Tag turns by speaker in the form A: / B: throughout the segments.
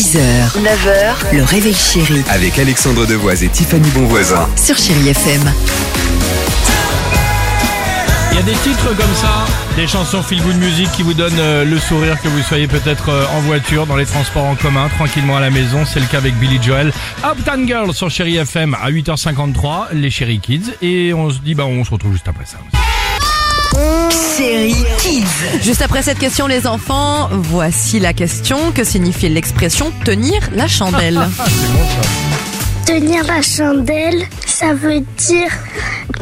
A: 6h, 9h, le réveil chéri
B: Avec Alexandre Devoise et Tiffany Bonvoisin.
A: sur Chérie FM.
C: Il y a des titres comme ça, des chansons feel good music qui vous donnent euh, le sourire que vous soyez peut-être euh, en voiture, dans les transports en commun, tranquillement à la maison. C'est le cas avec Billy Joel. Uptown Girl sur Chéri FM à 8h53, les Chéri Kids. Et on se dit, bah on se retrouve juste après ça.
A: Chérie Kids.
D: Juste après cette question, les enfants, voici la question. Que signifie l'expression tenir la chandelle?
E: Tenir la chandelle, ça veut dire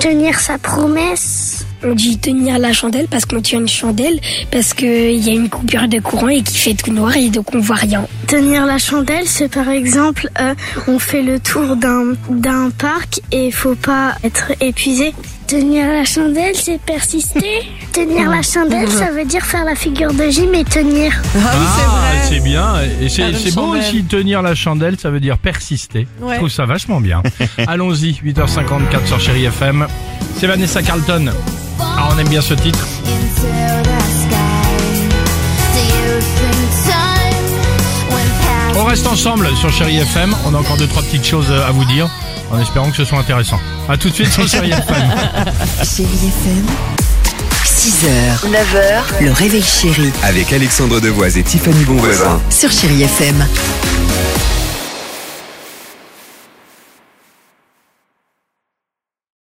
E: tenir sa promesse.
F: On dit tenir la chandelle parce qu'on tient une chandelle, parce qu'il y a une coupure de courant et qui fait tout noir et donc on voit rien.
E: Tenir la chandelle, c'est par exemple, euh, on fait le tour d'un d'un parc et il faut pas être épuisé. Tenir la chandelle, c'est persister. tenir la chandelle, ça veut dire faire la figure de J, mais tenir.
D: Ah oui, c'est
C: Ah,
D: vrai.
C: c'est bien. Et c'est beau aussi, tenir la chandelle, ça veut dire persister.
D: Ouais.
C: Je trouve ça vachement bien. Allons-y, 8h54 sur Chéri FM. C'est Vanessa Carlton. Ah, on aime bien ce titre. Reste ensemble sur Chéri FM. On a encore deux, trois petites choses à vous dire. En espérant que ce soit intéressant. A tout de suite sur Chéri FM.
A: Chérie FM. 6h, 9h, le réveil chéri
B: Avec Alexandre Devoise et Tiffany Bonvoisin.
A: sur Chérie FM.